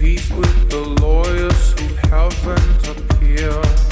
Peace with the lawyers who haven't appeared.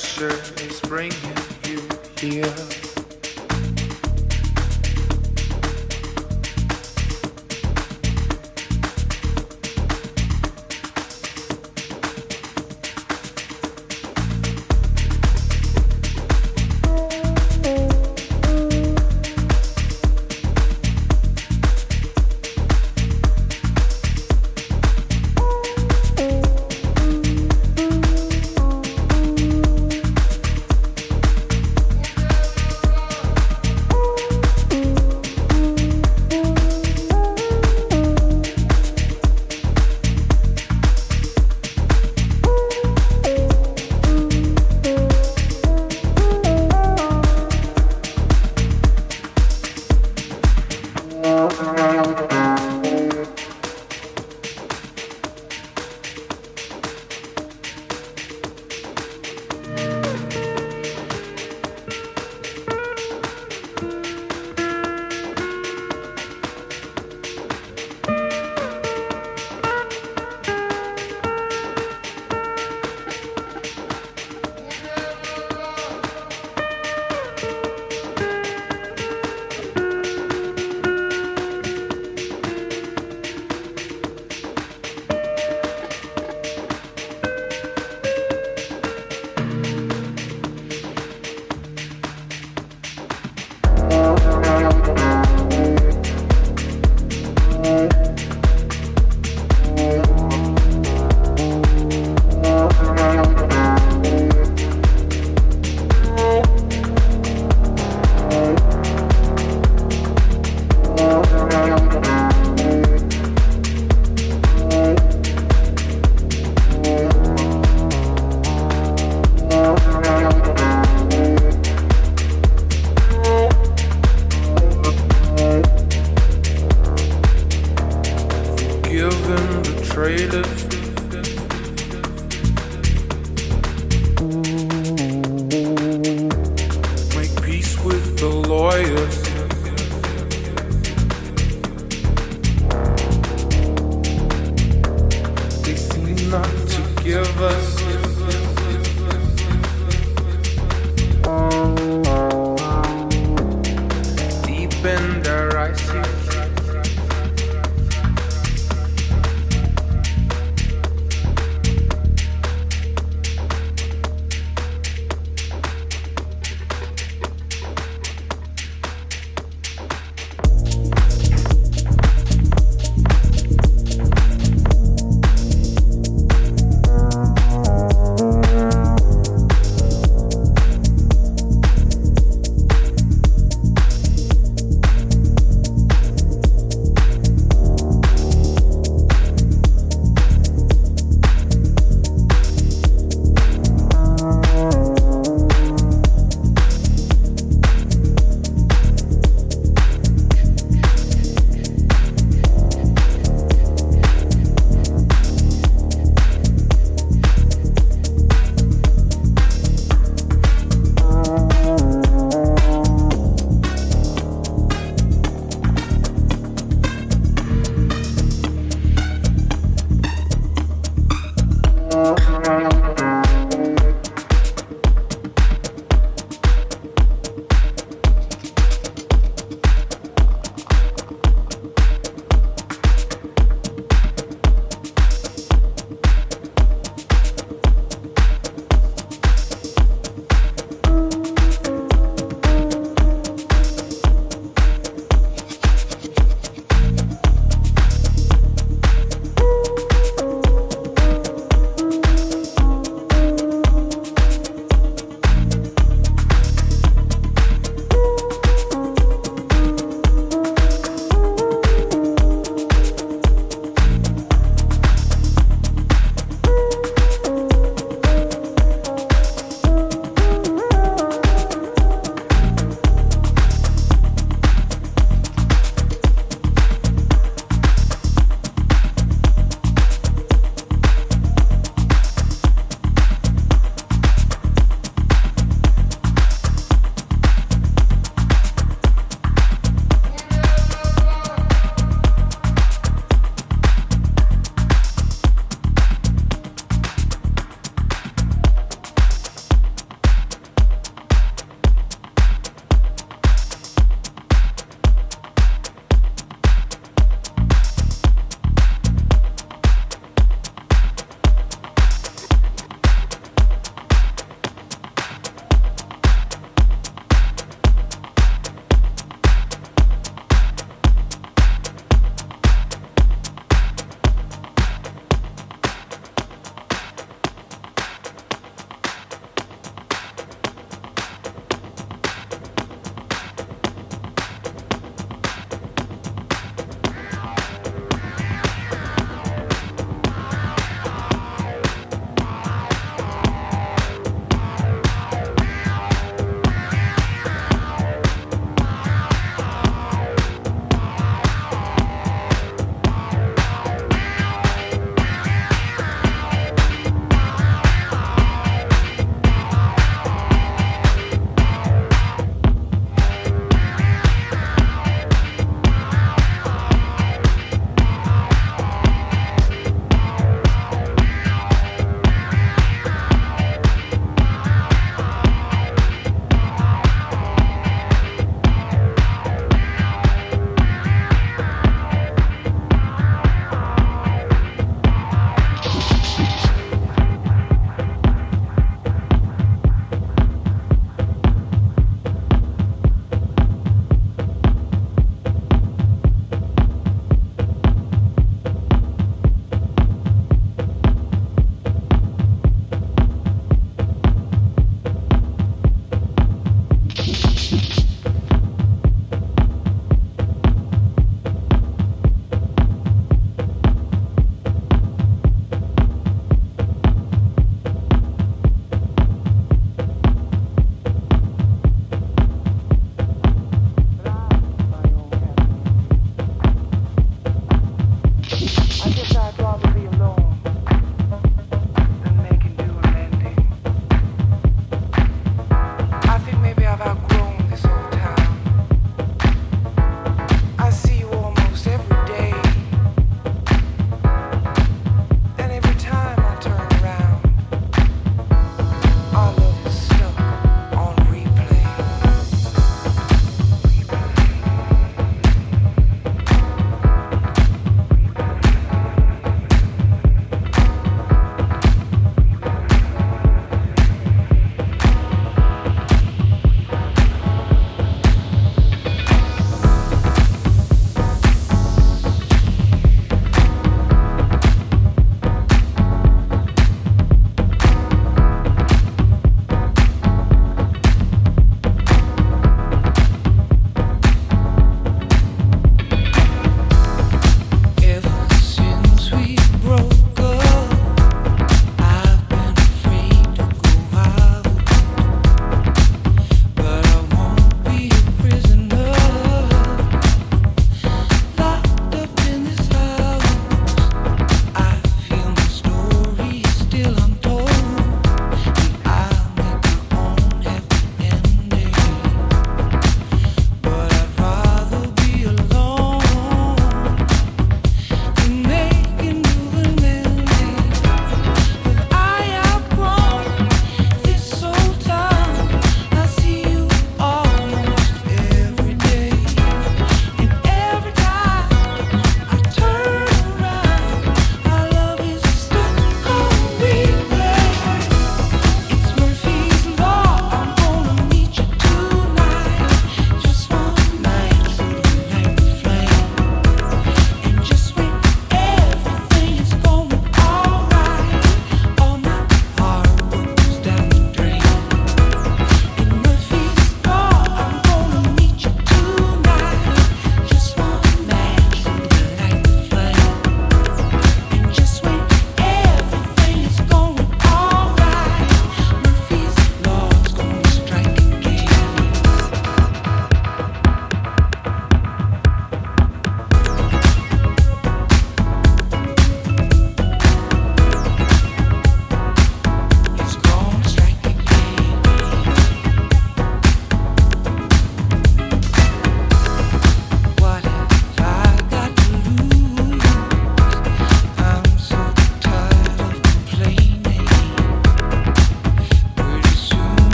Bender, you see